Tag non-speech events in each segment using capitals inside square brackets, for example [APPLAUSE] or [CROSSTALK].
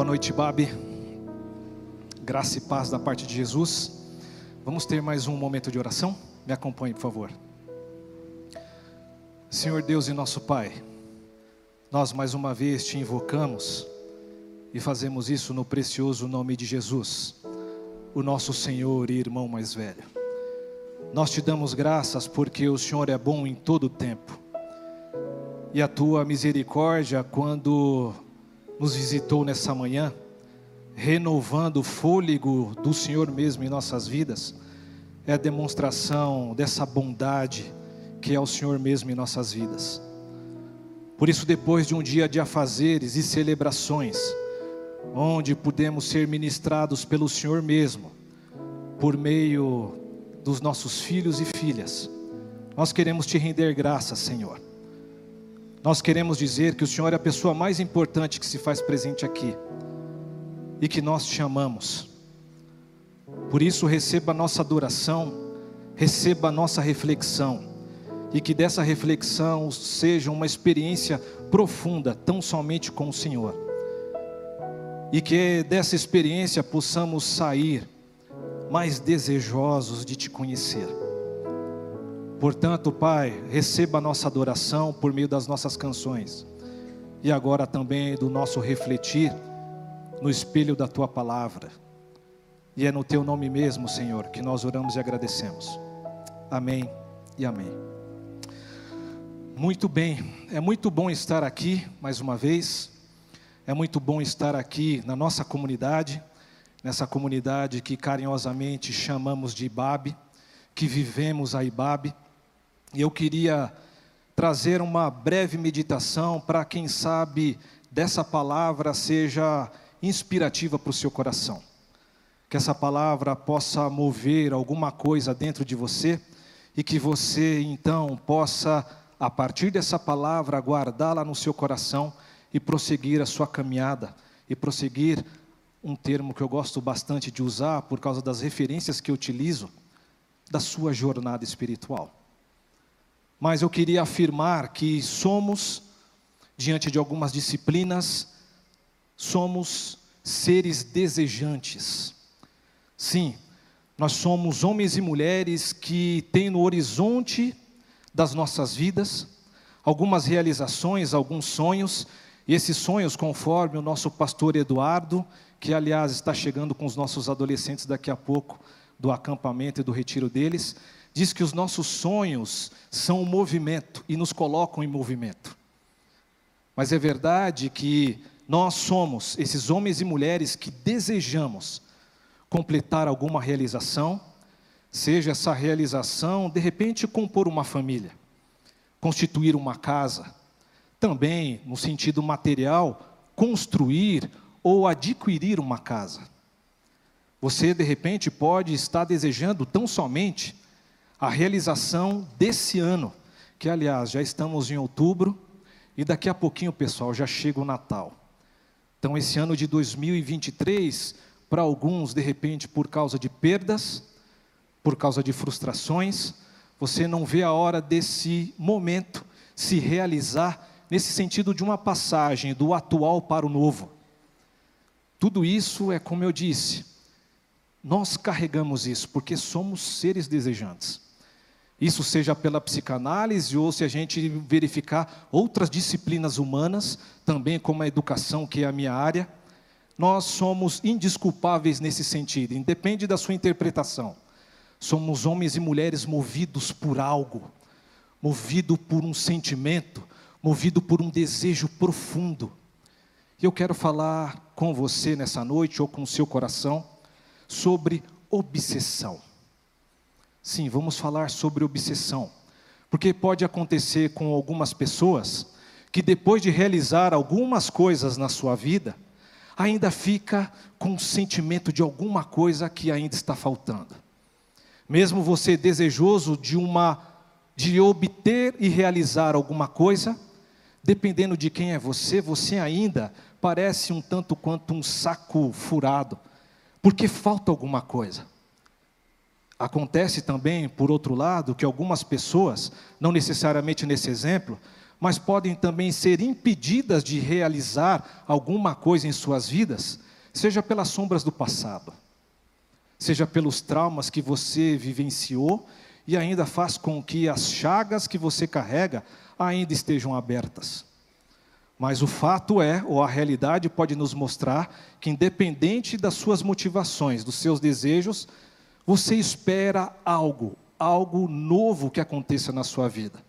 Boa noite, Babi. Graça e paz da parte de Jesus. Vamos ter mais um momento de oração? Me acompanhe, por favor. Senhor Deus e nosso Pai, nós mais uma vez te invocamos e fazemos isso no precioso nome de Jesus, o nosso Senhor e irmão mais velho. Nós te damos graças porque o Senhor é bom em todo o tempo. E a tua misericórdia, quando nos visitou nessa manhã, renovando o fôlego do Senhor mesmo em nossas vidas, é a demonstração dessa bondade que é o Senhor mesmo em nossas vidas. Por isso, depois de um dia de afazeres e celebrações, onde pudemos ser ministrados pelo Senhor mesmo, por meio dos nossos filhos e filhas, nós queremos te render graças, Senhor nós queremos dizer que o Senhor é a pessoa mais importante que se faz presente aqui e que nós te amamos. Por isso, receba a nossa adoração, receba a nossa reflexão e que dessa reflexão seja uma experiência profunda, tão somente com o Senhor. E que dessa experiência possamos sair mais desejosos de te conhecer. Portanto, Pai, receba a nossa adoração por meio das nossas canções e agora também do nosso refletir no espelho da tua palavra. E é no teu nome mesmo, Senhor, que nós oramos e agradecemos. Amém e amém. Muito bem, é muito bom estar aqui mais uma vez. É muito bom estar aqui na nossa comunidade, nessa comunidade que carinhosamente chamamos de Ibabe, que vivemos a Ibabe. E eu queria trazer uma breve meditação para quem sabe dessa palavra seja inspirativa para o seu coração. Que essa palavra possa mover alguma coisa dentro de você e que você então possa, a partir dessa palavra, guardá-la no seu coração e prosseguir a sua caminhada e prosseguir um termo que eu gosto bastante de usar por causa das referências que eu utilizo da sua jornada espiritual mas eu queria afirmar que somos, diante de algumas disciplinas, somos seres desejantes. Sim, nós somos homens e mulheres que têm no horizonte das nossas vidas algumas realizações, alguns sonhos, e esses sonhos, conforme o nosso pastor Eduardo, que aliás está chegando com os nossos adolescentes daqui a pouco, do acampamento e do retiro deles, diz que os nossos sonhos são um movimento e nos colocam em movimento. Mas é verdade que nós somos esses homens e mulheres que desejamos completar alguma realização, seja essa realização, de repente, compor uma família, constituir uma casa, também, no sentido material, construir ou adquirir uma casa. Você, de repente, pode estar desejando tão somente a realização desse ano, que aliás já estamos em outubro e daqui a pouquinho, pessoal, já chega o Natal. Então, esse ano de 2023, para alguns, de repente, por causa de perdas, por causa de frustrações, você não vê a hora desse momento se realizar nesse sentido de uma passagem do atual para o novo. Tudo isso é como eu disse, nós carregamos isso porque somos seres desejantes. Isso seja pela psicanálise ou se a gente verificar outras disciplinas humanas, também como a educação, que é a minha área, nós somos indisculpáveis nesse sentido, independe da sua interpretação. Somos homens e mulheres movidos por algo, movido por um sentimento, movido por um desejo profundo. E eu quero falar com você nessa noite ou com o seu coração sobre obsessão. Sim, vamos falar sobre obsessão. Porque pode acontecer com algumas pessoas que depois de realizar algumas coisas na sua vida, ainda fica com o sentimento de alguma coisa que ainda está faltando. Mesmo você desejoso de uma de obter e realizar alguma coisa, dependendo de quem é você, você ainda parece um tanto quanto um saco furado, porque falta alguma coisa. Acontece também, por outro lado, que algumas pessoas, não necessariamente nesse exemplo, mas podem também ser impedidas de realizar alguma coisa em suas vidas, seja pelas sombras do passado, seja pelos traumas que você vivenciou e ainda faz com que as chagas que você carrega ainda estejam abertas. Mas o fato é, ou a realidade pode nos mostrar, que independente das suas motivações, dos seus desejos, você espera algo, algo novo que aconteça na sua vida.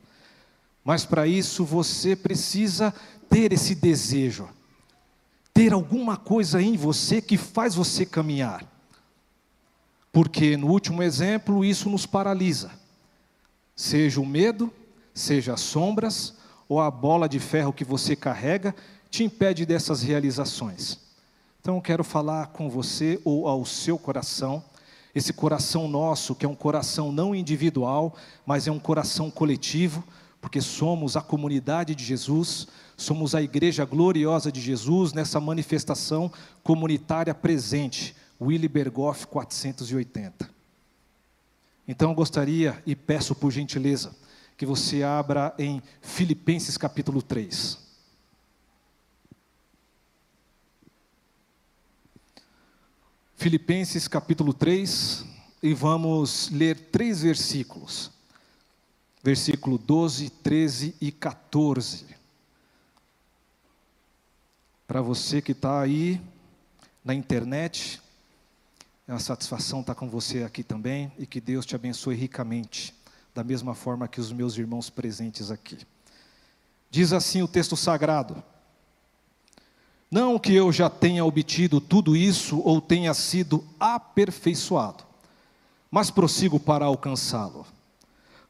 Mas para isso você precisa ter esse desejo, ter alguma coisa em você que faz você caminhar. Porque no último exemplo isso nos paralisa. Seja o medo, seja as sombras ou a bola de ferro que você carrega te impede dessas realizações. Então eu quero falar com você ou ao seu coração, esse coração nosso, que é um coração não individual, mas é um coração coletivo, porque somos a comunidade de Jesus, somos a igreja gloriosa de Jesus nessa manifestação comunitária presente, Willy Bergoff 480. Então eu gostaria e peço por gentileza que você abra em Filipenses capítulo 3. Filipenses capítulo 3, e vamos ler três versículos versículo 12, 13 e 14. Para você que está aí na internet, é uma satisfação estar com você aqui também e que Deus te abençoe ricamente, da mesma forma que os meus irmãos presentes aqui. Diz assim o texto sagrado: Não que eu já tenha obtido tudo isso ou tenha sido aperfeiçoado, mas prossigo para alcançá-lo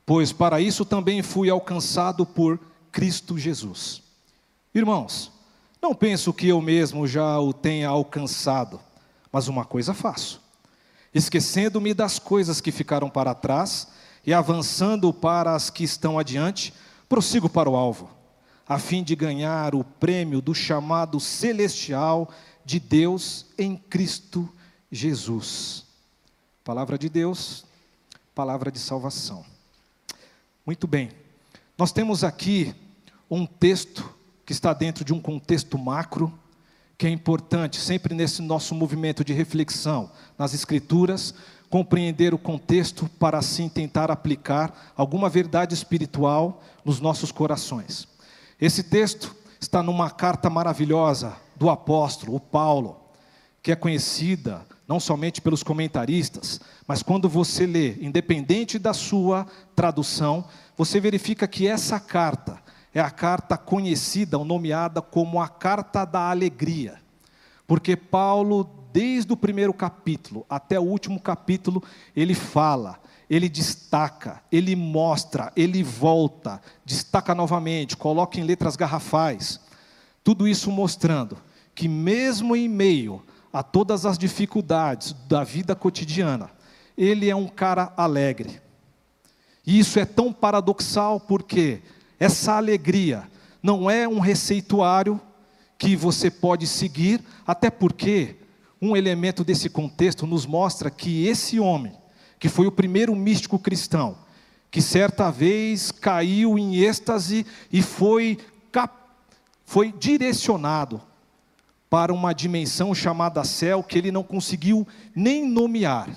pois para isso também fui alcançado por Cristo Jesus. Irmãos, não penso que eu mesmo já o tenha alcançado, mas uma coisa faço: esquecendo-me das coisas que ficaram para trás e avançando para as que estão adiante, prossigo para o alvo, a fim de ganhar o prêmio do chamado celestial de Deus em Cristo Jesus. Palavra de Deus, palavra de salvação. Muito bem. Nós temos aqui um texto que está dentro de um contexto macro, que é importante sempre nesse nosso movimento de reflexão nas Escrituras, compreender o contexto para assim tentar aplicar alguma verdade espiritual nos nossos corações. Esse texto está numa carta maravilhosa do apóstolo, o Paulo, que é conhecida não somente pelos comentaristas, mas quando você lê, independente da sua tradução, você verifica que essa carta é a carta conhecida ou nomeada como a carta da alegria. Porque Paulo, desde o primeiro capítulo até o último capítulo, ele fala, ele destaca, ele mostra, ele volta, destaca novamente, coloca em letras garrafais. Tudo isso mostrando que, mesmo em meio a todas as dificuldades da vida cotidiana, ele é um cara alegre. E isso é tão paradoxal porque essa alegria não é um receituário que você pode seguir, até porque um elemento desse contexto nos mostra que esse homem, que foi o primeiro místico cristão, que certa vez caiu em êxtase e foi, foi direcionado para uma dimensão chamada céu que ele não conseguiu nem nomear.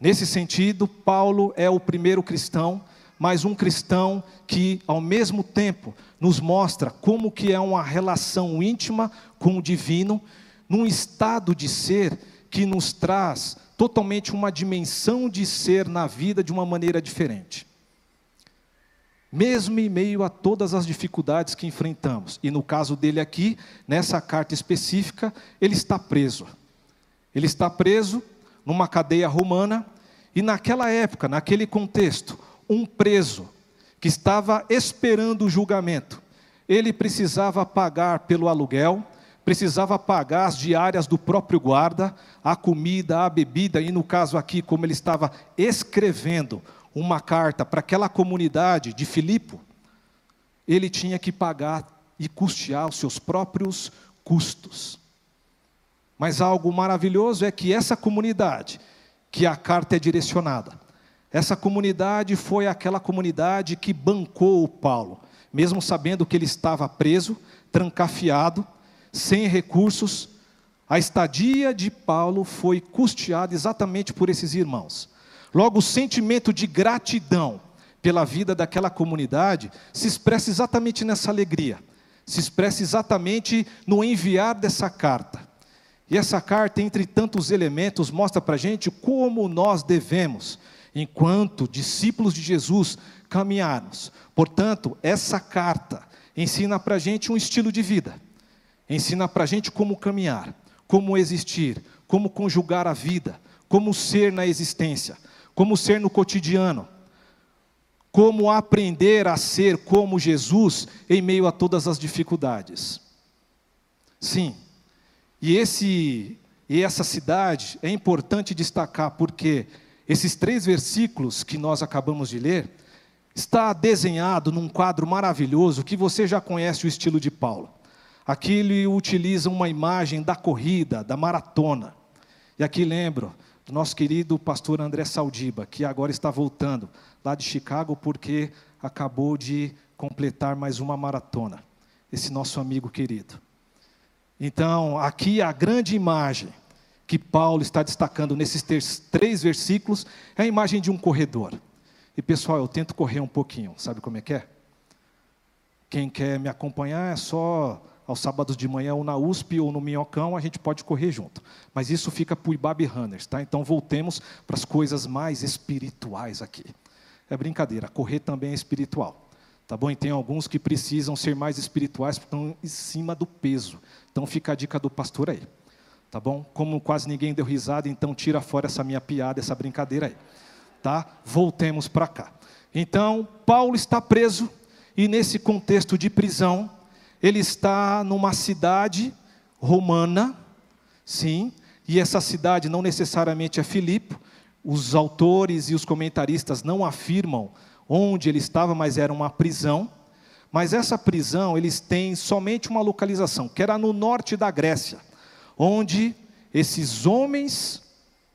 Nesse sentido, Paulo é o primeiro cristão, mas um cristão que ao mesmo tempo nos mostra como que é uma relação íntima com o divino, num estado de ser que nos traz totalmente uma dimensão de ser na vida de uma maneira diferente mesmo em meio a todas as dificuldades que enfrentamos. E no caso dele aqui, nessa carta específica, ele está preso. Ele está preso numa cadeia romana, e naquela época, naquele contexto, um preso que estava esperando o julgamento, ele precisava pagar pelo aluguel, precisava pagar as diárias do próprio guarda, a comida, a bebida, e no caso aqui, como ele estava escrevendo uma carta para aquela comunidade de Filipe, ele tinha que pagar e custear os seus próprios custos. Mas algo maravilhoso é que essa comunidade, que a carta é direcionada, essa comunidade foi aquela comunidade que bancou o Paulo, mesmo sabendo que ele estava preso, trancafiado, sem recursos, a estadia de Paulo foi custeada exatamente por esses irmãos. Logo, o sentimento de gratidão pela vida daquela comunidade se expressa exatamente nessa alegria, se expressa exatamente no enviar dessa carta. E essa carta, entre tantos elementos, mostra para a gente como nós devemos, enquanto discípulos de Jesus, caminharmos. Portanto, essa carta ensina para a gente um estilo de vida, ensina para a gente como caminhar, como existir, como conjugar a vida, como ser na existência, como ser no cotidiano, como aprender a ser como Jesus em meio a todas as dificuldades. Sim, e, esse, e essa cidade é importante destacar porque esses três versículos que nós acabamos de ler está desenhado num quadro maravilhoso que você já conhece o estilo de Paulo. Aqui ele utiliza uma imagem da corrida, da maratona. E aqui lembro do nosso querido pastor André Saldiba, que agora está voltando lá de Chicago porque acabou de completar mais uma maratona. Esse nosso amigo querido. Então, aqui a grande imagem que Paulo está destacando nesses três versículos é a imagem de um corredor. E pessoal, eu tento correr um pouquinho, sabe como é que é? Quem quer me acompanhar é só aos sábados de manhã ou na USP ou no Minhocão, a gente pode correr junto. Mas isso fica para o Ibabe Runners, tá? Então voltemos para as coisas mais espirituais aqui. É brincadeira, correr também é espiritual. Tá bom? E tem alguns que precisam ser mais espirituais porque estão em cima do peso. Então fica a dica do pastor aí. Tá bom? Como quase ninguém deu risada, então tira fora essa minha piada, essa brincadeira aí. Tá? Voltemos para cá. Então, Paulo está preso e nesse contexto de prisão, ele está numa cidade romana, sim, e essa cidade não necessariamente é Filipe. Os autores e os comentaristas não afirmam onde ele estava, mas era uma prisão. Mas essa prisão, eles têm somente uma localização, que era no norte da Grécia, onde esses homens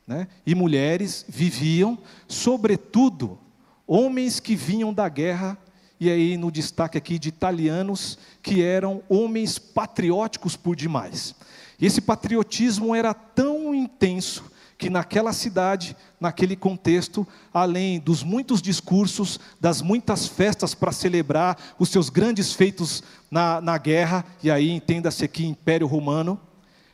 né, e mulheres viviam, sobretudo homens que vinham da guerra e aí no destaque aqui de italianos que eram homens patrióticos por demais. E esse patriotismo era tão intenso que naquela cidade, naquele contexto, além dos muitos discursos, das muitas festas para celebrar os seus grandes feitos na, na guerra, e aí entenda-se aqui Império Romano,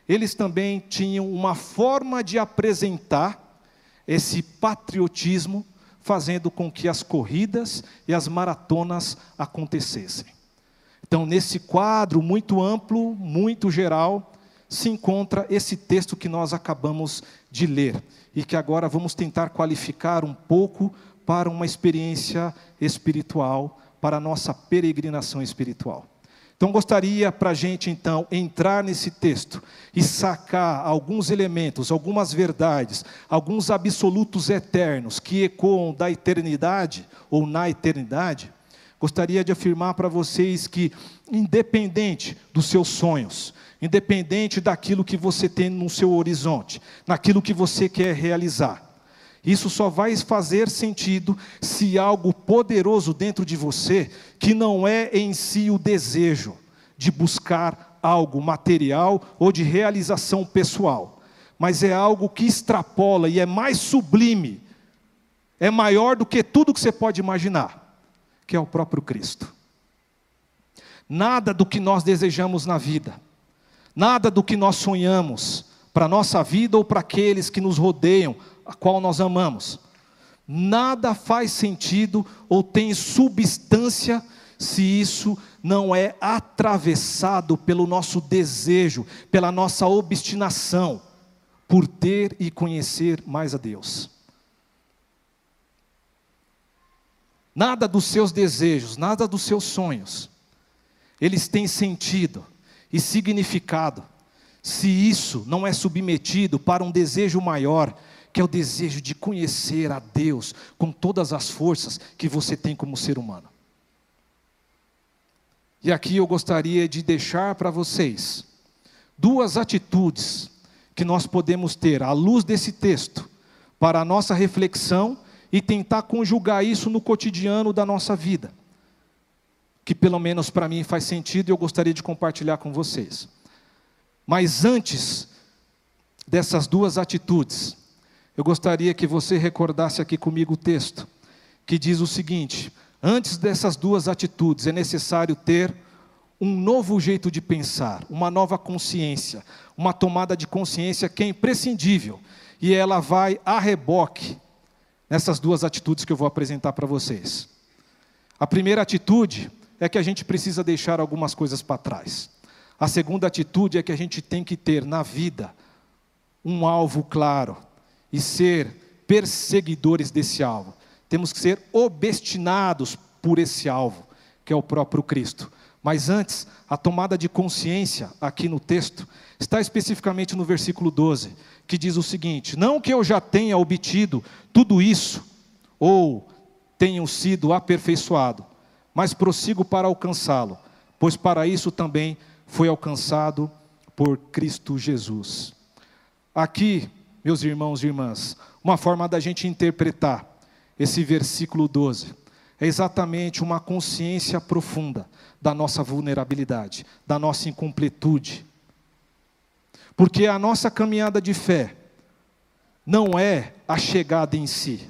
eles também tinham uma forma de apresentar esse patriotismo fazendo com que as corridas e as maratonas acontecessem. Então, nesse quadro muito amplo, muito geral, se encontra esse texto que nós acabamos de ler e que agora vamos tentar qualificar um pouco para uma experiência espiritual, para a nossa peregrinação espiritual. Então gostaria para a gente então entrar nesse texto e sacar alguns elementos, algumas verdades, alguns absolutos eternos que ecoam da eternidade ou na eternidade. Gostaria de afirmar para vocês que, independente dos seus sonhos, independente daquilo que você tem no seu horizonte, naquilo que você quer realizar, isso só vai fazer sentido se algo poderoso dentro de você, que não é em si o desejo de buscar algo material ou de realização pessoal, mas é algo que extrapola e é mais sublime, é maior do que tudo que você pode imaginar, que é o próprio Cristo. Nada do que nós desejamos na vida, nada do que nós sonhamos para a nossa vida ou para aqueles que nos rodeiam, a qual nós amamos. Nada faz sentido ou tem substância se isso não é atravessado pelo nosso desejo, pela nossa obstinação por ter e conhecer mais a Deus. Nada dos seus desejos, nada dos seus sonhos, eles têm sentido e significado se isso não é submetido para um desejo maior, que é o desejo de conhecer a Deus com todas as forças que você tem como ser humano. E aqui eu gostaria de deixar para vocês duas atitudes que nós podemos ter à luz desse texto para a nossa reflexão e tentar conjugar isso no cotidiano da nossa vida. que pelo menos para mim faz sentido e eu gostaria de compartilhar com vocês. Mas antes dessas duas atitudes, eu gostaria que você recordasse aqui comigo o texto, que diz o seguinte: antes dessas duas atitudes é necessário ter um novo jeito de pensar, uma nova consciência, uma tomada de consciência que é imprescindível, e ela vai a reboque nessas duas atitudes que eu vou apresentar para vocês. A primeira atitude é que a gente precisa deixar algumas coisas para trás. A segunda atitude é que a gente tem que ter na vida um alvo claro e ser perseguidores desse alvo. Temos que ser obstinados por esse alvo, que é o próprio Cristo. Mas antes, a tomada de consciência aqui no texto está especificamente no versículo 12, que diz o seguinte: Não que eu já tenha obtido tudo isso, ou tenho sido aperfeiçoado, mas prossigo para alcançá-lo, pois para isso também foi alcançado por Cristo Jesus. Aqui, meus irmãos e irmãs, uma forma da gente interpretar esse versículo 12 é exatamente uma consciência profunda da nossa vulnerabilidade, da nossa incompletude. Porque a nossa caminhada de fé não é a chegada em si.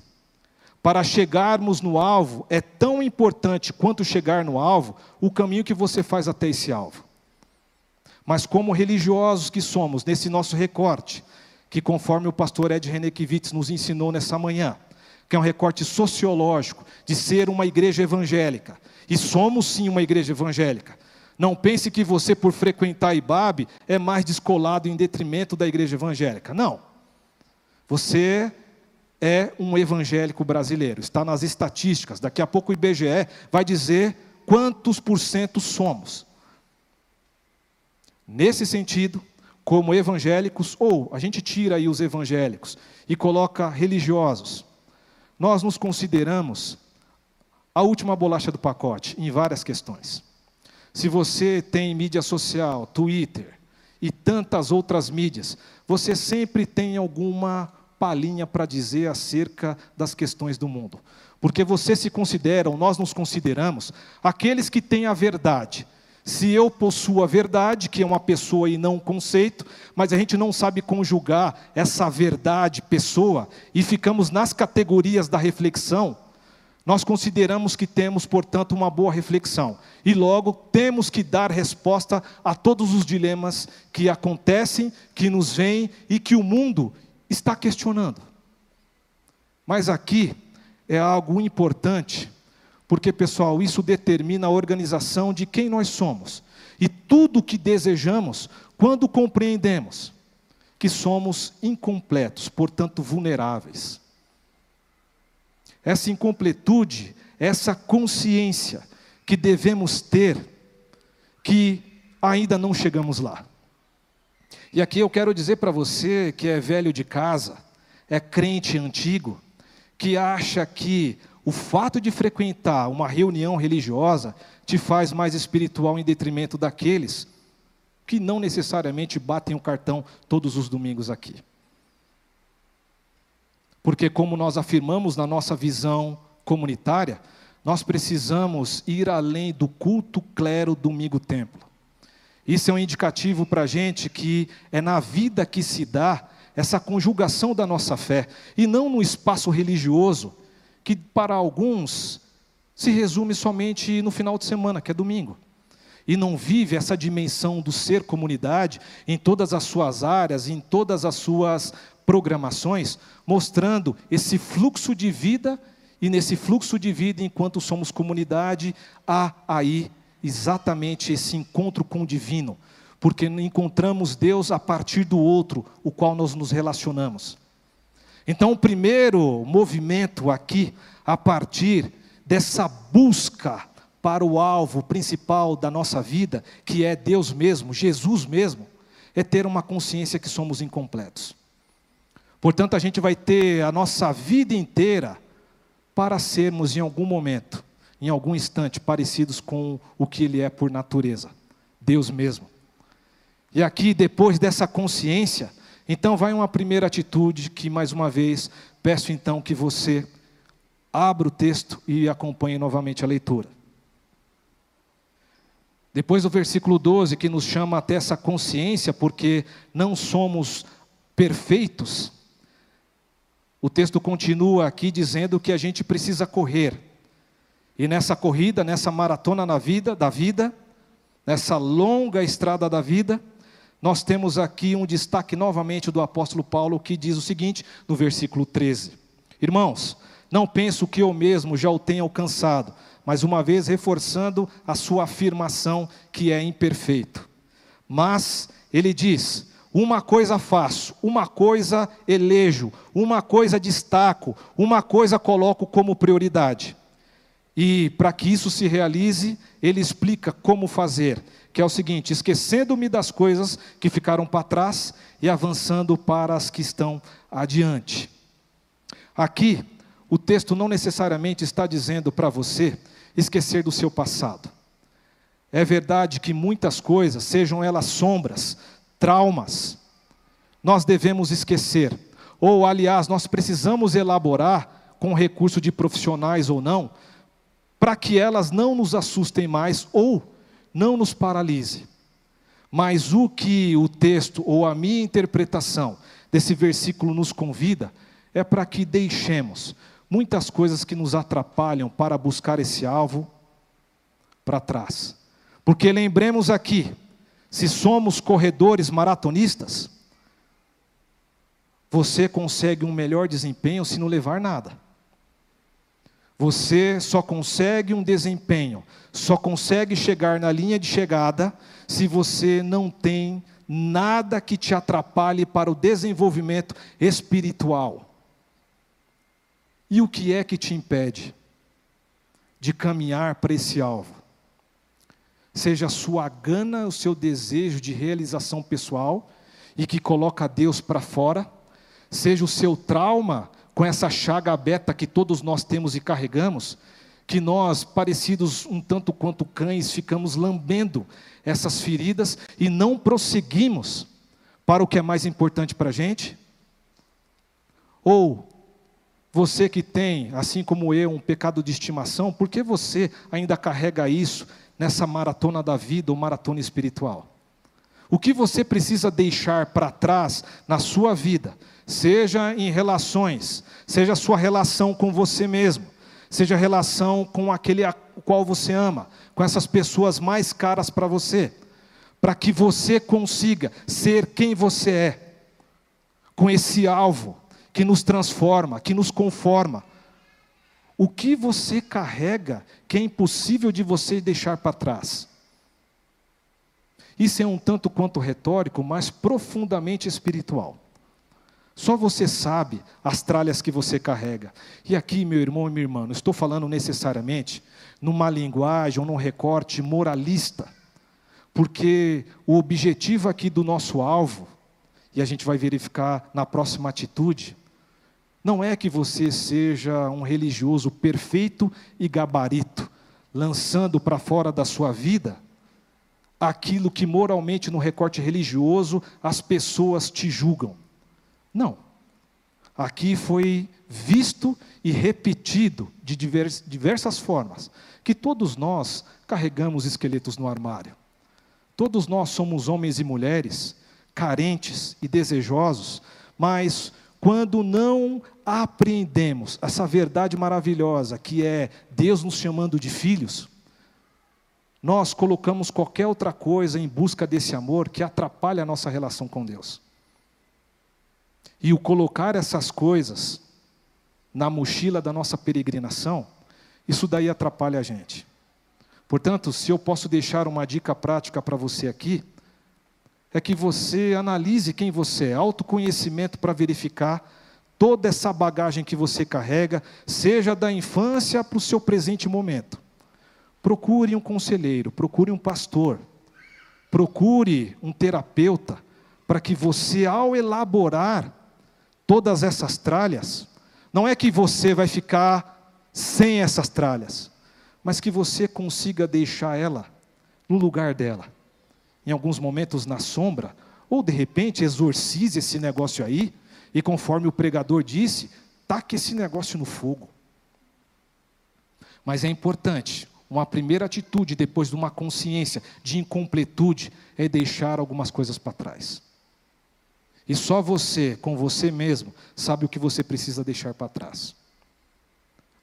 Para chegarmos no alvo, é tão importante quanto chegar no alvo o caminho que você faz até esse alvo. Mas como religiosos que somos, nesse nosso recorte, que conforme o pastor Ed Renekiewicz nos ensinou nessa manhã, que é um recorte sociológico de ser uma igreja evangélica. E somos sim uma igreja evangélica. Não pense que você, por frequentar a IBAB, é mais descolado em detrimento da igreja evangélica. Não. Você é um evangélico brasileiro, está nas estatísticas. Daqui a pouco o IBGE vai dizer quantos por cento somos. Nesse sentido, como evangélicos, ou a gente tira aí os evangélicos e coloca religiosos, nós nos consideramos a última bolacha do pacote em várias questões. Se você tem mídia social, Twitter e tantas outras mídias, você sempre tem alguma palhinha para dizer acerca das questões do mundo. Porque você se considera, ou nós nos consideramos, aqueles que têm a verdade. Se eu possuo a verdade, que é uma pessoa e não um conceito, mas a gente não sabe conjugar essa verdade, pessoa, e ficamos nas categorias da reflexão, nós consideramos que temos, portanto, uma boa reflexão. E logo temos que dar resposta a todos os dilemas que acontecem, que nos vêm e que o mundo está questionando. Mas aqui é algo importante, porque, pessoal, isso determina a organização de quem nós somos e tudo o que desejamos quando compreendemos que somos incompletos, portanto vulneráveis. Essa incompletude, essa consciência que devemos ter, que ainda não chegamos lá. E aqui eu quero dizer para você que é velho de casa, é crente antigo, que acha que o fato de frequentar uma reunião religiosa te faz mais espiritual em detrimento daqueles que não necessariamente batem o cartão todos os domingos aqui. Porque, como nós afirmamos na nossa visão comunitária, nós precisamos ir além do culto clero domingo-templo. Isso é um indicativo para a gente que é na vida que se dá essa conjugação da nossa fé, e não no espaço religioso, que para alguns se resume somente no final de semana, que é domingo. E não vive essa dimensão do ser comunidade em todas as suas áreas, em todas as suas programações, mostrando esse fluxo de vida, e nesse fluxo de vida, enquanto somos comunidade, há aí exatamente esse encontro com o divino, porque encontramos Deus a partir do outro, o qual nós nos relacionamos. Então, o primeiro movimento aqui, a partir dessa busca para o alvo principal da nossa vida, que é Deus mesmo, Jesus mesmo, é ter uma consciência que somos incompletos. Portanto, a gente vai ter a nossa vida inteira para sermos, em algum momento, em algum instante, parecidos com o que Ele é por natureza, Deus mesmo. E aqui, depois dessa consciência, então vai uma primeira atitude que, mais uma vez, peço então que você abra o texto e acompanhe novamente a leitura. Depois o versículo 12, que nos chama até essa consciência, porque não somos perfeitos. O texto continua aqui dizendo que a gente precisa correr. E nessa corrida, nessa maratona na vida, da vida, nessa longa estrada da vida, nós temos aqui um destaque novamente do apóstolo Paulo que diz o seguinte, no versículo 13: Irmãos, não penso que eu mesmo já o tenha alcançado, mas uma vez reforçando a sua afirmação que é imperfeito. Mas ele diz: uma coisa faço, uma coisa elejo, uma coisa destaco, uma coisa coloco como prioridade. E para que isso se realize, ele explica como fazer, que é o seguinte: esquecendo-me das coisas que ficaram para trás e avançando para as que estão adiante. Aqui, o texto não necessariamente está dizendo para você esquecer do seu passado. É verdade que muitas coisas, sejam elas sombras, traumas, nós devemos esquecer. Ou, aliás, nós precisamos elaborar, com recurso de profissionais ou não, para que elas não nos assustem mais ou não nos paralise. Mas o que o texto ou a minha interpretação desse versículo nos convida é para que deixemos muitas coisas que nos atrapalham para buscar esse alvo para trás. Porque lembremos aqui, se somos corredores maratonistas, você consegue um melhor desempenho se não levar nada. Você só consegue um desempenho, só consegue chegar na linha de chegada se você não tem nada que te atrapalhe para o desenvolvimento espiritual. E o que é que te impede de caminhar para esse alvo? Seja a sua gana, o seu desejo de realização pessoal e que coloca Deus para fora, seja o seu trauma com essa chaga aberta que todos nós temos e carregamos, que nós, parecidos um tanto quanto cães, ficamos lambendo essas feridas e não prosseguimos para o que é mais importante para a gente? Ou você que tem, assim como eu, um pecado de estimação, por que você ainda carrega isso nessa maratona da vida ou maratona espiritual? O que você precisa deixar para trás na sua vida seja em relações, seja a sua relação com você mesmo, seja a relação com aquele a qual você ama, com essas pessoas mais caras para você, para que você consiga ser quem você é, com esse alvo que nos transforma, que nos conforma. O que você carrega que é impossível de você deixar para trás? Isso é um tanto quanto retórico, mas profundamente espiritual. Só você sabe as tralhas que você carrega. E aqui, meu irmão e minha irmã, não estou falando necessariamente numa linguagem ou num recorte moralista, porque o objetivo aqui do nosso alvo, e a gente vai verificar na próxima atitude, não é que você seja um religioso perfeito e gabarito, lançando para fora da sua vida aquilo que moralmente no recorte religioso as pessoas te julgam. Não. Aqui foi visto e repetido de diversas formas que todos nós carregamos esqueletos no armário. Todos nós somos homens e mulheres carentes e desejosos, mas quando não apreendemos essa verdade maravilhosa que é Deus nos chamando de filhos, nós colocamos qualquer outra coisa em busca desse amor que atrapalha a nossa relação com Deus. E o colocar essas coisas na mochila da nossa peregrinação, isso daí atrapalha a gente. Portanto, se eu posso deixar uma dica prática para você aqui, é que você analise quem você é, autoconhecimento para verificar toda essa bagagem que você carrega, seja da infância para o seu presente momento. Procure um conselheiro, procure um pastor, procure um terapeuta, para que você, ao elaborar todas essas tralhas, não é que você vai ficar sem essas tralhas, mas que você consiga deixar ela no lugar dela. Em alguns momentos na sombra, ou de repente exorcize esse negócio aí, e conforme o pregador disse, taque esse negócio no fogo. Mas é importante, uma primeira atitude depois de uma consciência de incompletude é deixar algumas coisas para trás. E só você, com você mesmo, sabe o que você precisa deixar para trás.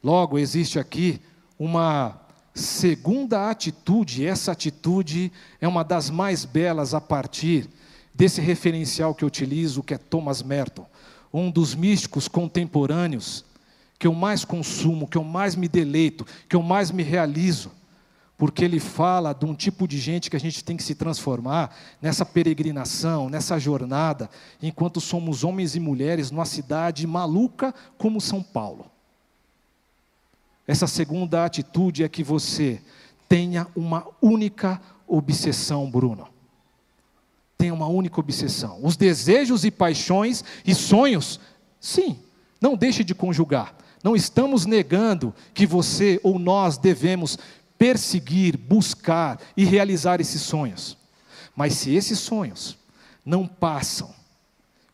Logo, existe aqui uma segunda atitude, essa atitude é uma das mais belas a partir desse referencial que eu utilizo, que é Thomas Merton, um dos místicos contemporâneos que eu mais consumo, que eu mais me deleito, que eu mais me realizo, porque ele fala de um tipo de gente que a gente tem que se transformar nessa peregrinação, nessa jornada, enquanto somos homens e mulheres numa cidade maluca como São Paulo. Essa segunda atitude é que você tenha uma única obsessão, Bruno. Tenha uma única obsessão. Os desejos e paixões e sonhos, sim, não deixe de conjugar. Não estamos negando que você ou nós devemos perseguir, buscar e realizar esses sonhos. Mas se esses sonhos não passam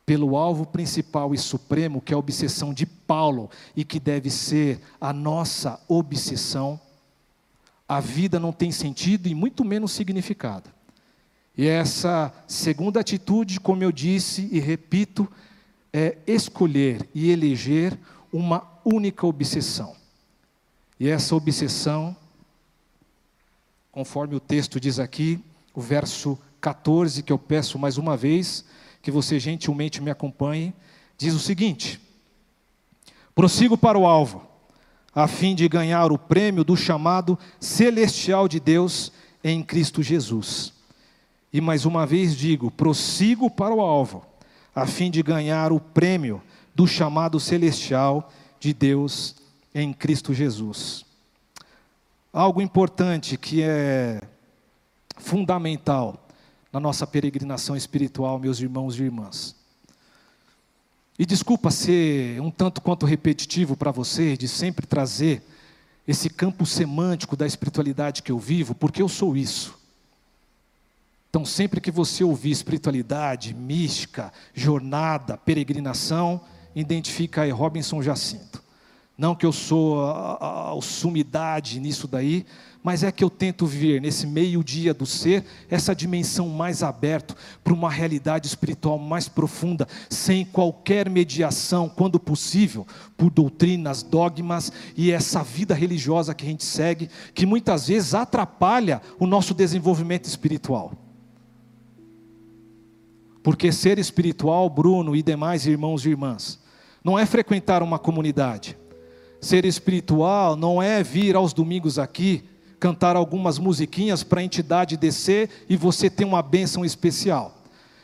pelo alvo principal e supremo, que é a obsessão de Paulo e que deve ser a nossa obsessão, a vida não tem sentido e muito menos significado. E essa segunda atitude, como eu disse e repito, é escolher e eleger uma única obsessão. E essa obsessão, conforme o texto diz aqui, o verso 14, que eu peço mais uma vez, que você gentilmente me acompanhe, diz o seguinte: Prossigo para o alvo, a fim de ganhar o prêmio do chamado celestial de Deus em Cristo Jesus. E mais uma vez digo: prossigo para o alvo, a fim de ganhar o prêmio do chamado celestial de Deus em Cristo Jesus. Algo importante que é fundamental na nossa peregrinação espiritual, meus irmãos e irmãs. E desculpa ser um tanto quanto repetitivo para vocês, de sempre trazer esse campo semântico da espiritualidade que eu vivo, porque eu sou isso. Então, sempre que você ouvir espiritualidade, mística, jornada, peregrinação, identifica aí Robinson Jacinto. Não que eu sou a, a, sumidade nisso daí, mas é que eu tento ver nesse meio-dia do ser essa dimensão mais aberta para uma realidade espiritual mais profunda, sem qualquer mediação, quando possível, por doutrinas, dogmas e essa vida religiosa que a gente segue, que muitas vezes atrapalha o nosso desenvolvimento espiritual. Porque ser espiritual, Bruno e demais irmãos e irmãs, não é frequentar uma comunidade. Ser espiritual não é vir aos domingos aqui, cantar algumas musiquinhas para a entidade descer e você ter uma bênção especial.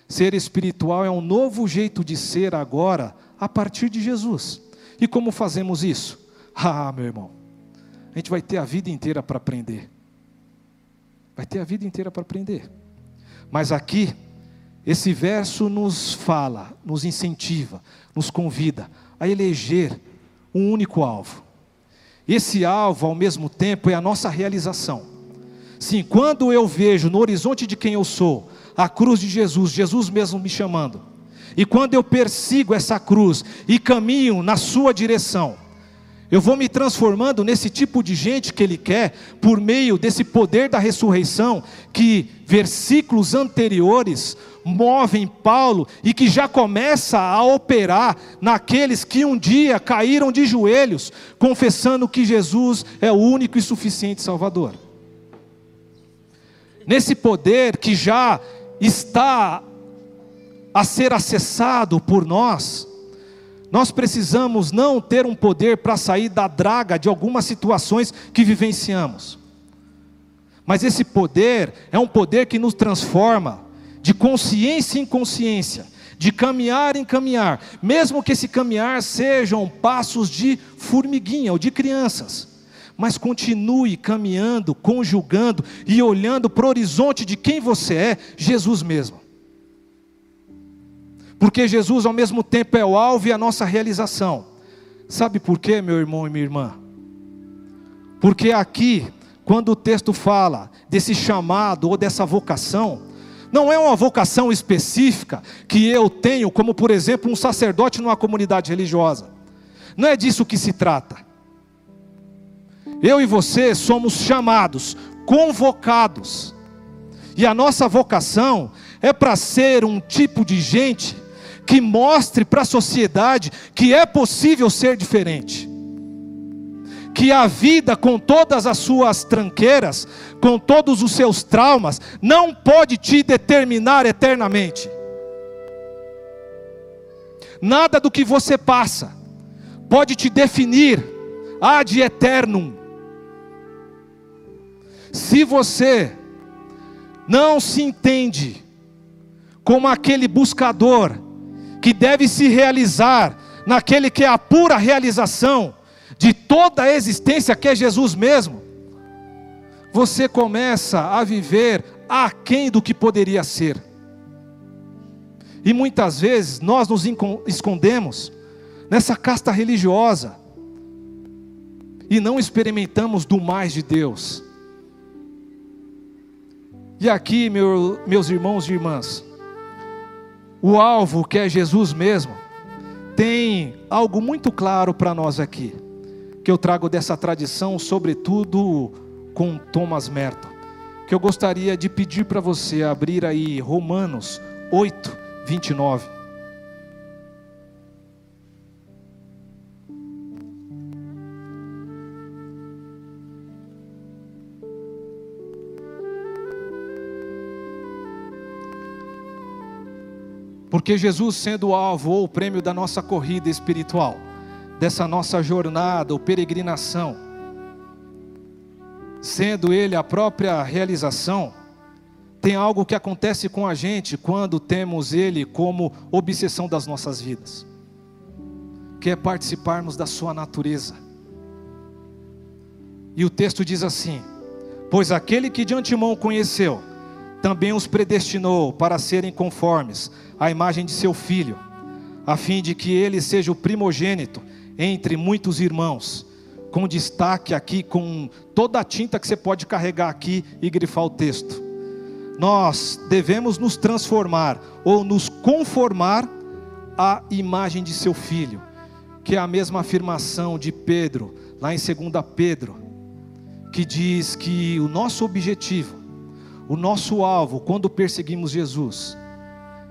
Ser espiritual é um novo jeito de ser agora, a partir de Jesus. E como fazemos isso? [LAUGHS] Ah, meu irmão, a gente vai ter a vida inteira para aprender. Vai ter a vida inteira para aprender. Mas aqui, esse verso nos fala, nos incentiva, nos convida a eleger um único alvo. Esse alvo, ao mesmo tempo, é a nossa realização. Sim, quando eu vejo no horizonte de quem eu sou a cruz de Jesus, Jesus mesmo me chamando, e quando eu persigo essa cruz e caminho na sua direção, eu vou me transformando nesse tipo de gente que Ele quer, por meio desse poder da ressurreição, que versículos anteriores movem Paulo e que já começa a operar naqueles que um dia caíram de joelhos, confessando que Jesus é o único e suficiente Salvador. Nesse poder que já está a ser acessado por nós, nós precisamos não ter um poder para sair da draga de algumas situações que vivenciamos. Mas esse poder é um poder que nos transforma de consciência em consciência, de caminhar em caminhar, mesmo que esse caminhar sejam passos de formiguinha ou de crianças. Mas continue caminhando, conjugando e olhando para o horizonte de quem você é, Jesus mesmo. Porque Jesus, ao mesmo tempo, é o alvo e a nossa realização. Sabe por quê, meu irmão e minha irmã? Porque aqui, quando o texto fala desse chamado ou dessa vocação, não é uma vocação específica que eu tenho, como por exemplo um sacerdote numa comunidade religiosa. Não é disso que se trata. Eu e você somos chamados, convocados. E a nossa vocação é para ser um tipo de gente que mostre para a sociedade que é possível ser diferente. Que a vida, com todas as suas tranqueiras, com todos os seus traumas, não pode te determinar eternamente. Nada do que você passa pode te definir ad eternum. Se você não se entende como aquele buscador que deve se realizar naquele que é a pura realização de toda a existência, que é Jesus mesmo, você começa a viver aquém do que poderia ser. E muitas vezes nós nos escondemos nessa casta religiosa e não experimentamos do mais de Deus. E aqui, meu, meus irmãos e irmãs, o alvo que é Jesus mesmo, tem algo muito claro para nós aqui, que eu trago dessa tradição, sobretudo com Thomas Merton, que eu gostaria de pedir para você abrir aí Romanos 8, 29. Porque Jesus, sendo o alvo ou o prêmio da nossa corrida espiritual, dessa nossa jornada ou peregrinação, sendo Ele a própria realização, tem algo que acontece com a gente quando temos Ele como obsessão das nossas vidas, que é participarmos da Sua natureza. E o texto diz assim: Pois aquele que de antemão conheceu, também os predestinou para serem conformes à imagem de seu filho, a fim de que ele seja o primogênito entre muitos irmãos, com destaque aqui, com toda a tinta que você pode carregar aqui e grifar o texto nós devemos nos transformar ou nos conformar à imagem de seu filho, que é a mesma afirmação de Pedro, lá em 2 Pedro, que diz que o nosso objetivo, o nosso alvo, quando perseguimos Jesus,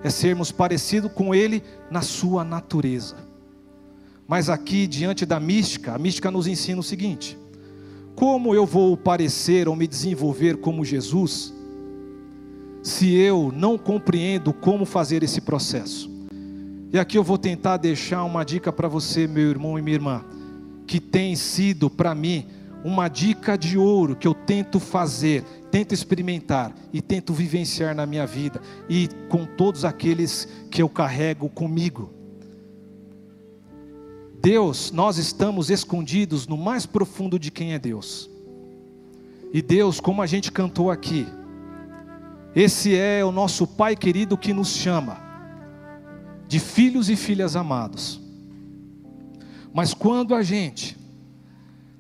é sermos parecidos com Ele na sua natureza. Mas aqui, diante da mística, a mística nos ensina o seguinte: como eu vou parecer ou me desenvolver como Jesus, se eu não compreendo como fazer esse processo. E aqui eu vou tentar deixar uma dica para você, meu irmão e minha irmã, que tem sido para mim uma dica de ouro que eu tento fazer, tento experimentar e tento vivenciar na minha vida e com todos aqueles que eu carrego comigo. Deus, nós estamos escondidos no mais profundo de quem é Deus. E Deus, como a gente cantou aqui, esse é o nosso Pai querido que nos chama de filhos e filhas amados. Mas quando a gente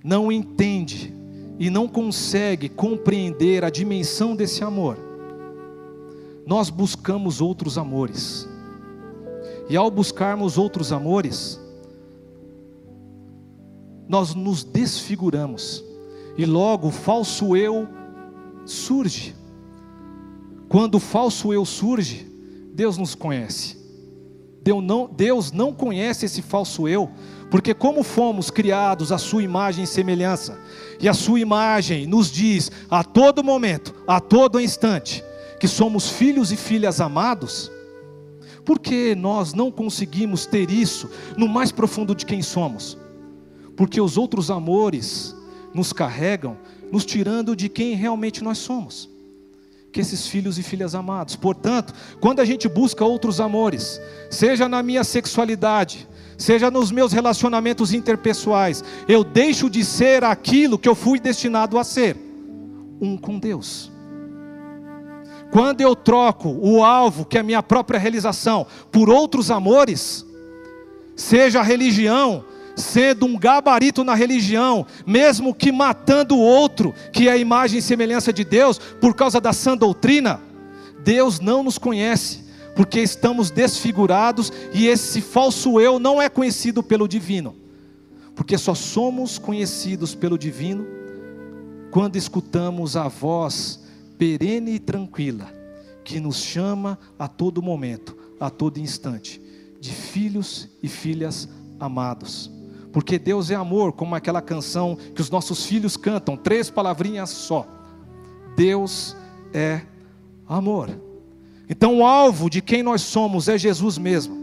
não entende e não consegue compreender a dimensão desse amor, nós buscamos outros amores. E ao buscarmos outros amores, nós nos desfiguramos. E logo o falso eu surge. Quando o falso eu surge, Deus nos conhece. Deus não, Deus não conhece esse falso eu, porque como fomos criados à sua imagem e semelhança, e a sua imagem nos diz a todo momento, a todo instante, que somos filhos e filhas amados, por que nós não conseguimos ter isso no mais profundo de quem somos? Porque os outros amores nos carregam, nos tirando de quem realmente nós somos que esses filhos e filhas amados. Portanto, quando a gente busca outros amores, seja na minha sexualidade, seja nos meus relacionamentos interpessoais, eu deixo de ser aquilo que eu fui destinado a ser, um com Deus. Quando eu troco o alvo, que é a minha própria realização, por outros amores, seja a religião, sendo um gabarito na religião, mesmo que matando o outro, que é a imagem e semelhança de Deus, por causa da sã doutrina, Deus não nos conhece, porque estamos desfigurados e esse falso eu não é conhecido pelo divino, porque só somos conhecidos pelo divino quando escutamos a voz perene e tranquila, que nos chama a todo momento, a todo instante, de filhos e filhas amados. Porque Deus é amor, como aquela canção que os nossos filhos cantam, três palavrinhas só. Deus é amor. Então, o alvo de quem nós somos é Jesus mesmo.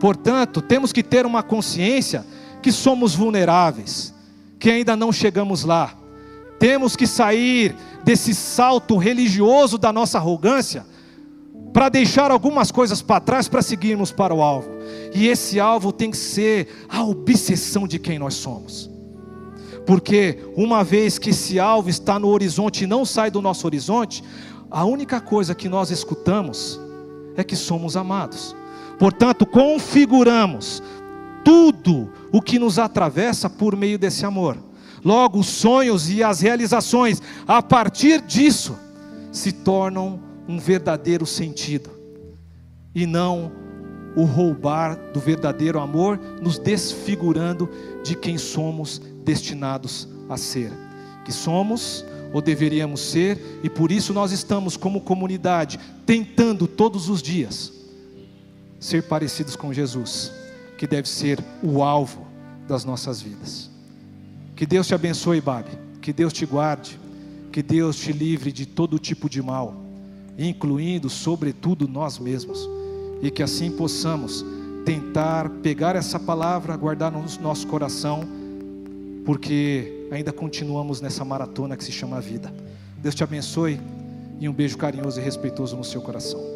Portanto, temos que ter uma consciência que somos vulneráveis, que ainda não chegamos lá. Temos que sair desse salto religioso da nossa arrogância para deixar algumas coisas para trás para seguirmos para o alvo. E esse alvo tem que ser a obsessão de quem nós somos. Porque uma vez que esse alvo está no horizonte e não sai do nosso horizonte, a única coisa que nós escutamos é que somos amados. Portanto, configuramos tudo o que nos atravessa por meio desse amor. Logo, os sonhos e as realizações, a partir disso, se tornam um verdadeiro sentido, e não o roubar do verdadeiro amor, nos desfigurando de quem somos destinados a ser. Que somos ou deveríamos ser, e por isso nós estamos como comunidade tentando todos os dias ser parecidos com Jesus, que deve ser o alvo das nossas vidas. Que Deus te abençoe, Babi. Que Deus te guarde. Que Deus te livre de todo tipo de mal, incluindo, sobretudo, nós mesmos. E que assim possamos tentar pegar essa palavra, guardar no nosso coração, porque ainda continuamos nessa maratona que se chama vida. Deus te abençoe e um beijo carinhoso e respeitoso no seu coração.